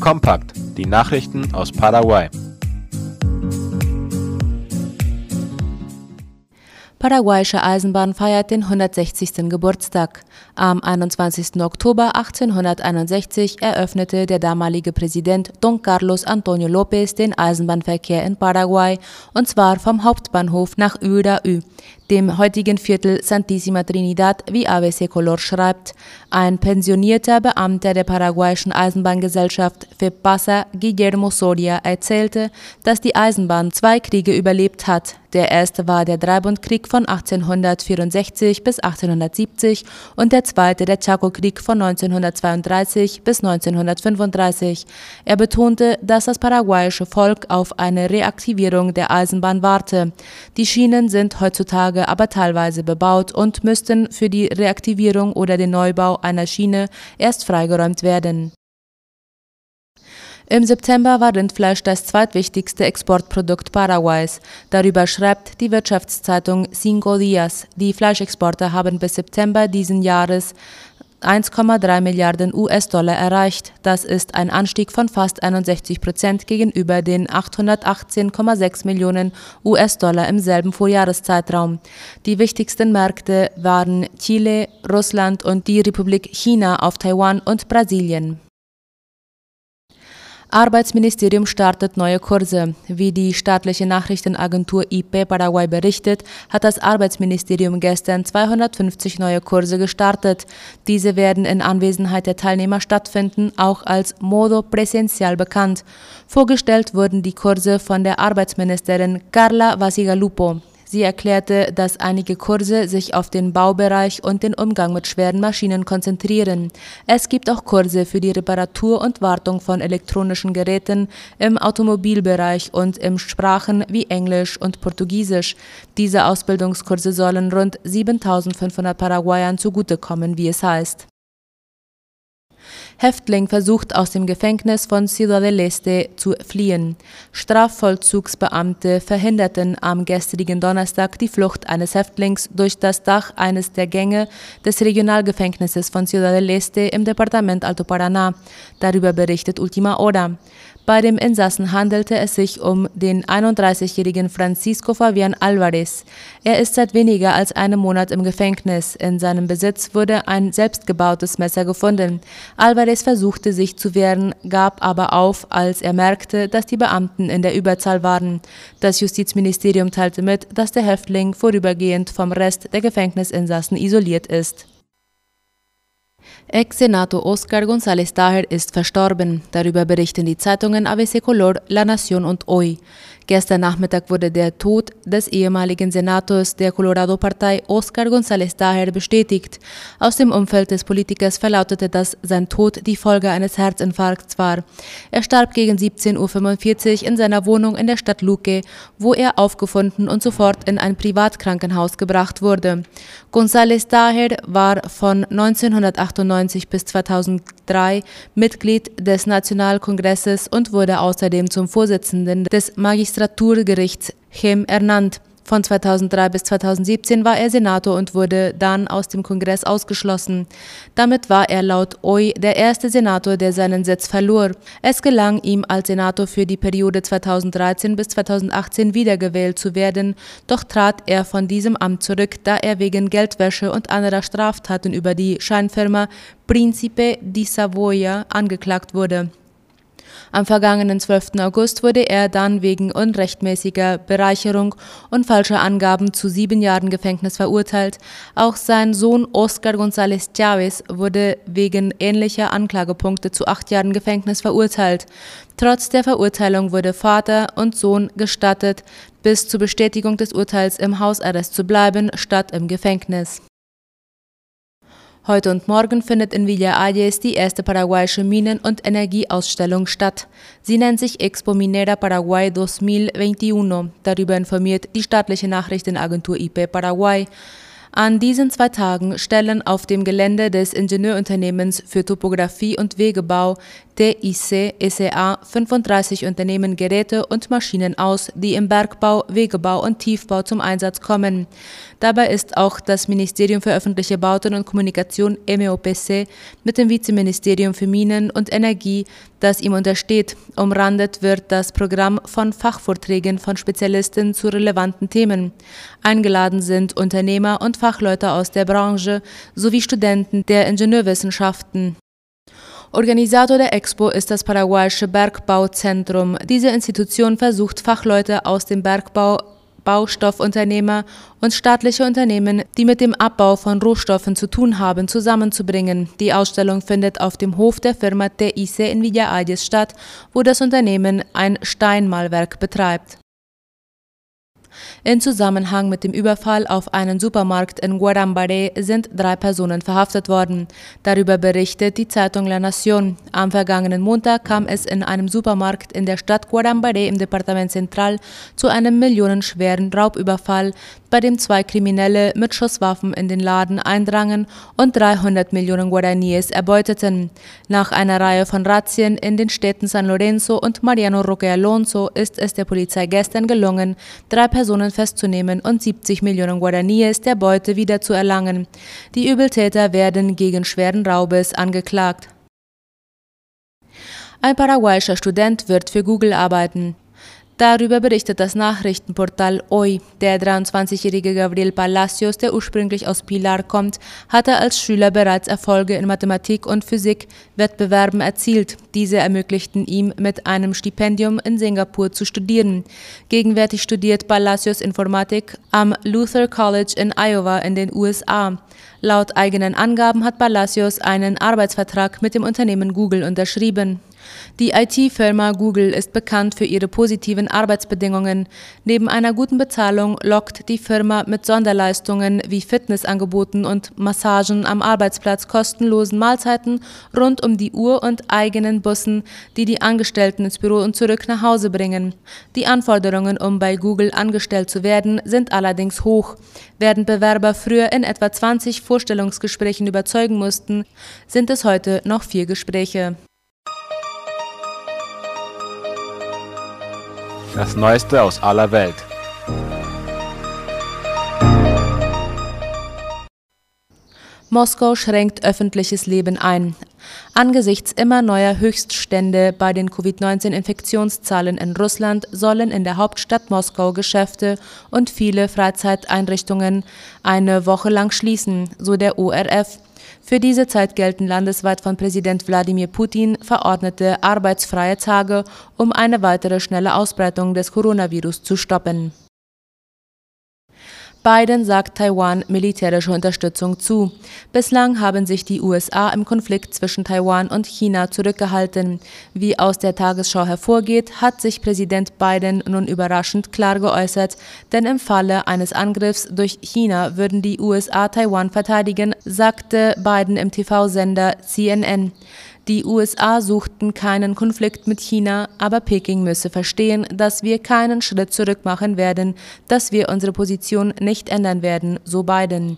Kompakt, die Nachrichten aus Paraguay. Paraguayische Eisenbahn feiert den 160. Geburtstag. Am 21. Oktober 1861 eröffnete der damalige Präsident Don Carlos Antonio López den Eisenbahnverkehr in Paraguay und zwar vom Hauptbahnhof nach Uraü dem heutigen Viertel Santissima Trinidad, wie ABC Color schreibt. Ein pensionierter Beamter der paraguayischen Eisenbahngesellschaft FEPASA, Guillermo Soria, erzählte, dass die Eisenbahn zwei Kriege überlebt hat. Der erste war der Dreibundkrieg von 1864 bis 1870 und der zweite der Chaco-Krieg von 1932 bis 1935. Er betonte, dass das paraguayische Volk auf eine Reaktivierung der Eisenbahn warte. Die Schienen sind heutzutage Anlage aber teilweise bebaut und müssten für die Reaktivierung oder den Neubau einer Schiene erst freigeräumt werden. Im September war Rindfleisch das zweitwichtigste Exportprodukt Paraguays. Darüber schreibt die Wirtschaftszeitung Cinco Días. Die Fleischexporte haben bis September diesen Jahres 1,3 Milliarden US-Dollar erreicht. Das ist ein Anstieg von fast 61 Prozent gegenüber den 818,6 Millionen US-Dollar im selben Vorjahreszeitraum. Die wichtigsten Märkte waren Chile, Russland und die Republik China auf Taiwan und Brasilien. Arbeitsministerium startet neue Kurse. Wie die staatliche Nachrichtenagentur IP Paraguay berichtet, hat das Arbeitsministerium gestern 250 neue Kurse gestartet. Diese werden in Anwesenheit der Teilnehmer stattfinden, auch als Modo Präsential bekannt. Vorgestellt wurden die Kurse von der Arbeitsministerin Carla Vasigalupo. Sie erklärte, dass einige Kurse sich auf den Baubereich und den Umgang mit schweren Maschinen konzentrieren. Es gibt auch Kurse für die Reparatur und Wartung von elektronischen Geräten im Automobilbereich und in Sprachen wie Englisch und Portugiesisch. Diese Ausbildungskurse sollen rund 7500 Paraguayern zugutekommen, wie es heißt. Häftling versucht aus dem Gefängnis von Ciudad del Este zu fliehen. Strafvollzugsbeamte verhinderten am gestrigen Donnerstag die Flucht eines Häftlings durch das Dach eines der Gänge des Regionalgefängnisses von Ciudad del Este im Departement Alto Paraná. Darüber berichtet Ultima Hora. Bei dem Insassen handelte es sich um den 31-jährigen Francisco Fabian Alvarez. Er ist seit weniger als einem Monat im Gefängnis. In seinem Besitz wurde ein selbstgebautes Messer gefunden. Alvarez versuchte sich zu wehren, gab aber auf, als er merkte, dass die Beamten in der Überzahl waren. Das Justizministerium teilte mit, dass der Häftling vorübergehend vom Rest der Gefängnisinsassen isoliert ist. Ex-Senator Oscar González Taher ist verstorben. Darüber berichten die Zeitungen ABC Color, La Nación und Hoy. Gestern Nachmittag wurde der Tod des ehemaligen Senators der Colorado-Partei Oscar González Daher bestätigt. Aus dem Umfeld des Politikers verlautete, dass sein Tod die Folge eines Herzinfarkts war. Er starb gegen 17.45 Uhr in seiner Wohnung in der Stadt Luque, wo er aufgefunden und sofort in ein Privatkrankenhaus gebracht wurde. González Daher war von 1998 bis 2003 Mitglied des Nationalkongresses und wurde außerdem zum Vorsitzenden des Magistrats Magistraturgerichts Chem ernannt. Von 2003 bis 2017 war er Senator und wurde dann aus dem Kongress ausgeschlossen. Damit war er laut OI der erste Senator, der seinen Sitz verlor. Es gelang ihm als Senator für die Periode 2013 bis 2018 wiedergewählt zu werden, doch trat er von diesem Amt zurück, da er wegen Geldwäsche und anderer Straftaten über die Scheinfirma Principe di Savoia angeklagt wurde. Am vergangenen 12. August wurde er dann wegen unrechtmäßiger Bereicherung und falscher Angaben zu sieben Jahren Gefängnis verurteilt. Auch sein Sohn Oscar González Chávez wurde wegen ähnlicher Anklagepunkte zu acht Jahren Gefängnis verurteilt. Trotz der Verurteilung wurde Vater und Sohn gestattet, bis zur Bestätigung des Urteils im Hausarrest zu bleiben, statt im Gefängnis. Heute und morgen findet in Villa Ayes die erste paraguayische Minen- und Energieausstellung statt. Sie nennt sich Expo Minera Paraguay 2021. Darüber informiert die staatliche Nachrichtenagentur IP Paraguay. An diesen zwei Tagen stellen auf dem Gelände des Ingenieurunternehmens für Topographie und Wegebau TIC SEA 35 Unternehmen Geräte und Maschinen aus, die im Bergbau, Wegebau und Tiefbau zum Einsatz kommen. Dabei ist auch das Ministerium für öffentliche Bauten und Kommunikation MEOPC mit dem Vizeministerium für Minen und Energie, das ihm untersteht. Umrandet wird das Programm von Fachvorträgen von Spezialisten zu relevanten Themen. Eingeladen sind Unternehmer und Fachleute aus der Branche sowie Studenten der Ingenieurwissenschaften. Organisator der Expo ist das paraguayische Bergbauzentrum. Diese Institution versucht Fachleute aus dem Bergbau, Baustoffunternehmer und staatliche Unternehmen, die mit dem Abbau von Rohstoffen zu tun haben, zusammenzubringen. Die Ausstellung findet auf dem Hof der Firma TIC in Villa Ayes statt, wo das Unternehmen ein Steinmalwerk betreibt. In Zusammenhang mit dem Überfall auf einen Supermarkt in Guarambare sind drei Personen verhaftet worden. Darüber berichtet die Zeitung La Nación. Am vergangenen Montag kam es in einem Supermarkt in der Stadt Guarambare im Departement Central zu einem millionenschweren Raubüberfall, bei dem zwei Kriminelle mit Schusswaffen in den Laden eindrangen und 300 Millionen Guaraníes erbeuteten. Nach einer Reihe von Razzien in den Städten San Lorenzo und Mariano Roque Alonso ist es der Polizei gestern gelungen, drei Personen festzunehmen und 70 Millionen Guaraníes der Beute wiederzuerlangen. Die Übeltäter werden gegen schweren Raubes angeklagt. Ein paraguayischer Student wird für Google arbeiten. Darüber berichtet das Nachrichtenportal Hoy. Der 23-jährige Gabriel Palacios, der ursprünglich aus Pilar kommt, hatte als Schüler bereits Erfolge in Mathematik und Physik Wettbewerben erzielt. Diese ermöglichten ihm, mit einem Stipendium in Singapur zu studieren. Gegenwärtig studiert Palacios Informatik am Luther College in Iowa in den USA. Laut eigenen Angaben hat Palacios einen Arbeitsvertrag mit dem Unternehmen Google unterschrieben. Die IT-Firma Google ist bekannt für ihre positiven Arbeitsbedingungen. Neben einer guten Bezahlung lockt die Firma mit Sonderleistungen wie Fitnessangeboten und Massagen am Arbeitsplatz, kostenlosen Mahlzeiten rund um die Uhr und eigenen Bussen, die die Angestellten ins Büro und zurück nach Hause bringen. Die Anforderungen, um bei Google angestellt zu werden, sind allerdings hoch. Während Bewerber früher in etwa 20 Vorstellungsgesprächen überzeugen mussten, sind es heute noch vier Gespräche. Das Neueste aus aller Welt. Moskau schränkt öffentliches Leben ein. Angesichts immer neuer Höchststände bei den Covid-19-Infektionszahlen in Russland sollen in der Hauptstadt Moskau Geschäfte und viele Freizeiteinrichtungen eine Woche lang schließen, so der ORF. Für diese Zeit gelten landesweit von Präsident Wladimir Putin verordnete arbeitsfreie Tage, um eine weitere schnelle Ausbreitung des Coronavirus zu stoppen. Biden sagt Taiwan militärische Unterstützung zu. Bislang haben sich die USA im Konflikt zwischen Taiwan und China zurückgehalten. Wie aus der Tagesschau hervorgeht, hat sich Präsident Biden nun überraschend klar geäußert, denn im Falle eines Angriffs durch China würden die USA Taiwan verteidigen, sagte Biden im TV-Sender CNN. Die USA suchten keinen Konflikt mit China, aber Peking müsse verstehen, dass wir keinen Schritt zurück machen werden, dass wir unsere Position nicht ändern werden, so Biden.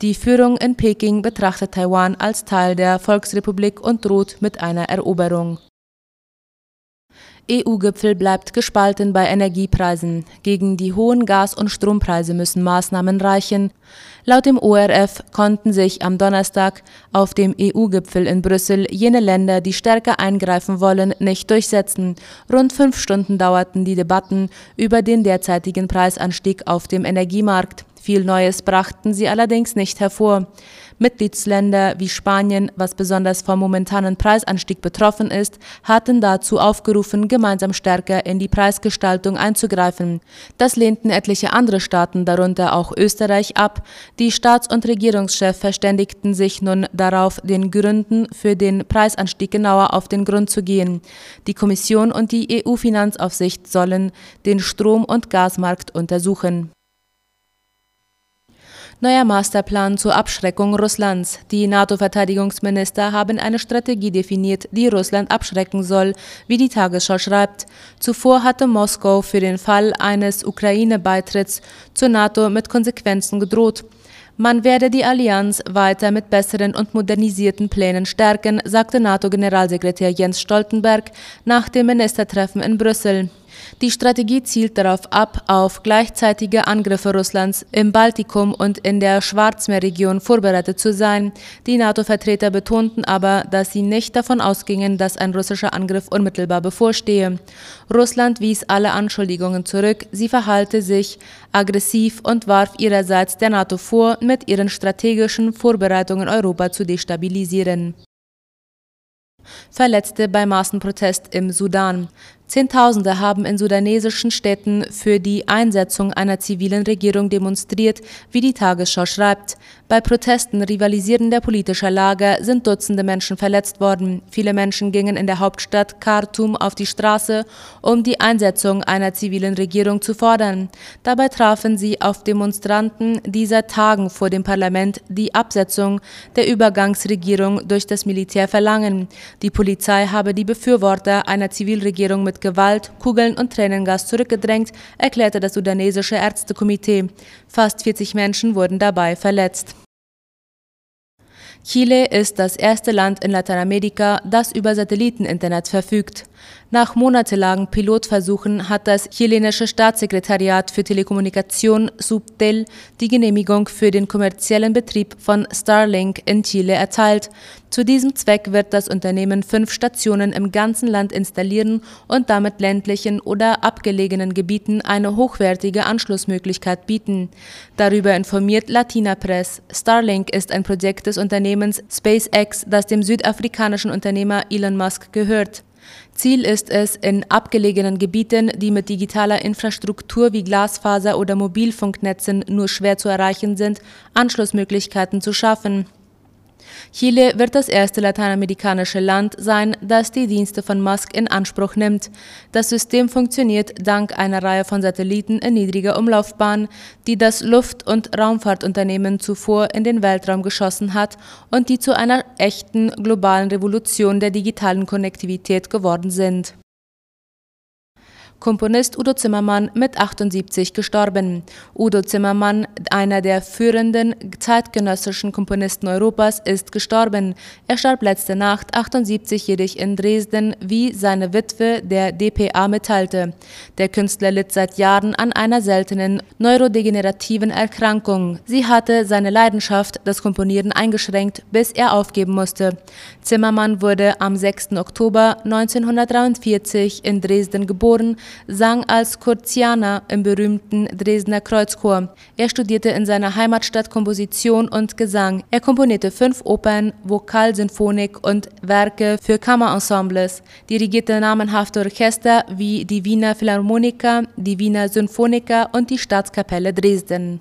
Die Führung in Peking betrachtet Taiwan als Teil der Volksrepublik und droht mit einer Eroberung. EU-Gipfel bleibt gespalten bei Energiepreisen. Gegen die hohen Gas- und Strompreise müssen Maßnahmen reichen. Laut dem ORF konnten sich am Donnerstag auf dem EU-Gipfel in Brüssel jene Länder, die stärker eingreifen wollen, nicht durchsetzen. Rund fünf Stunden dauerten die Debatten über den derzeitigen Preisanstieg auf dem Energiemarkt. Viel Neues brachten sie allerdings nicht hervor. Mitgliedsländer wie Spanien, was besonders vom momentanen Preisanstieg betroffen ist, hatten dazu aufgerufen, gemeinsam stärker in die Preisgestaltung einzugreifen. Das lehnten etliche andere Staaten, darunter auch Österreich, ab. Die Staats- und Regierungschefs verständigten sich nun darauf, den Gründen für den Preisanstieg genauer auf den Grund zu gehen. Die Kommission und die EU-Finanzaufsicht sollen den Strom- und Gasmarkt untersuchen. Neuer Masterplan zur Abschreckung Russlands. Die NATO-Verteidigungsminister haben eine Strategie definiert, die Russland abschrecken soll, wie die Tagesschau schreibt. Zuvor hatte Moskau für den Fall eines Ukraine-Beitritts zur NATO mit Konsequenzen gedroht. Man werde die Allianz weiter mit besseren und modernisierten Plänen stärken, sagte NATO-Generalsekretär Jens Stoltenberg nach dem Ministertreffen in Brüssel. Die Strategie zielt darauf ab, auf gleichzeitige Angriffe Russlands im Baltikum und in der Schwarzmeerregion vorbereitet zu sein. Die NATO-Vertreter betonten aber, dass sie nicht davon ausgingen, dass ein russischer Angriff unmittelbar bevorstehe. Russland wies alle Anschuldigungen zurück, sie verhalte sich aggressiv und warf ihrerseits der NATO vor, mit ihren strategischen Vorbereitungen Europa zu destabilisieren. Verletzte bei Massenprotest im Sudan. Zehntausende haben in sudanesischen Städten für die Einsetzung einer zivilen Regierung demonstriert, wie die Tagesschau schreibt. Bei Protesten rivalisierender politischer Lager sind Dutzende Menschen verletzt worden. Viele Menschen gingen in der Hauptstadt Khartoum auf die Straße, um die Einsetzung einer zivilen Regierung zu fordern. Dabei trafen sie auf Demonstranten, die seit Tagen vor dem Parlament die Absetzung der Übergangsregierung durch das Militär verlangen. Die Polizei habe die Befürworter einer Zivilregierung mit Gewalt, Kugeln und Tränengas zurückgedrängt, erklärte das sudanesische Ärztekomitee. Fast 40 Menschen wurden dabei verletzt. Chile ist das erste Land in Lateinamerika, das über Satelliteninternet verfügt. Nach monatelangen Pilotversuchen hat das chilenische Staatssekretariat für Telekommunikation Subtel die Genehmigung für den kommerziellen Betrieb von Starlink in Chile erteilt. Zu diesem Zweck wird das Unternehmen fünf Stationen im ganzen Land installieren und damit ländlichen oder abgelegenen Gebieten eine hochwertige Anschlussmöglichkeit bieten. Darüber informiert Latina Press. Starlink ist ein Projekt des Unternehmens SpaceX, das dem südafrikanischen Unternehmer Elon Musk gehört. Ziel ist es, in abgelegenen Gebieten, die mit digitaler Infrastruktur wie Glasfaser oder Mobilfunknetzen nur schwer zu erreichen sind, Anschlussmöglichkeiten zu schaffen. Chile wird das erste lateinamerikanische Land sein, das die Dienste von Musk in Anspruch nimmt. Das System funktioniert dank einer Reihe von Satelliten in niedriger Umlaufbahn, die das Luft- und Raumfahrtunternehmen zuvor in den Weltraum geschossen hat und die zu einer echten globalen Revolution der digitalen Konnektivität geworden sind. Komponist Udo Zimmermann mit 78 gestorben. Udo Zimmermann, einer der führenden zeitgenössischen Komponisten Europas, ist gestorben. Er starb letzte Nacht 78-jährig in Dresden, wie seine Witwe der dpa mitteilte. Der Künstler litt seit Jahren an einer seltenen neurodegenerativen Erkrankung. Sie hatte seine Leidenschaft, das Komponieren, eingeschränkt, bis er aufgeben musste. Zimmermann wurde am 6. Oktober 1943 in Dresden geboren, sang als Kurzianer im berühmten Dresdner Kreuzchor. Er studierte in seiner Heimatstadt Komposition und Gesang. Er komponierte fünf Opern, Vokalsinfonik und Werke für Kammerensembles, dirigierte namenhafte Orchester wie die Wiener Philharmoniker, die Wiener Symphoniker und die Staatskapelle Dresden.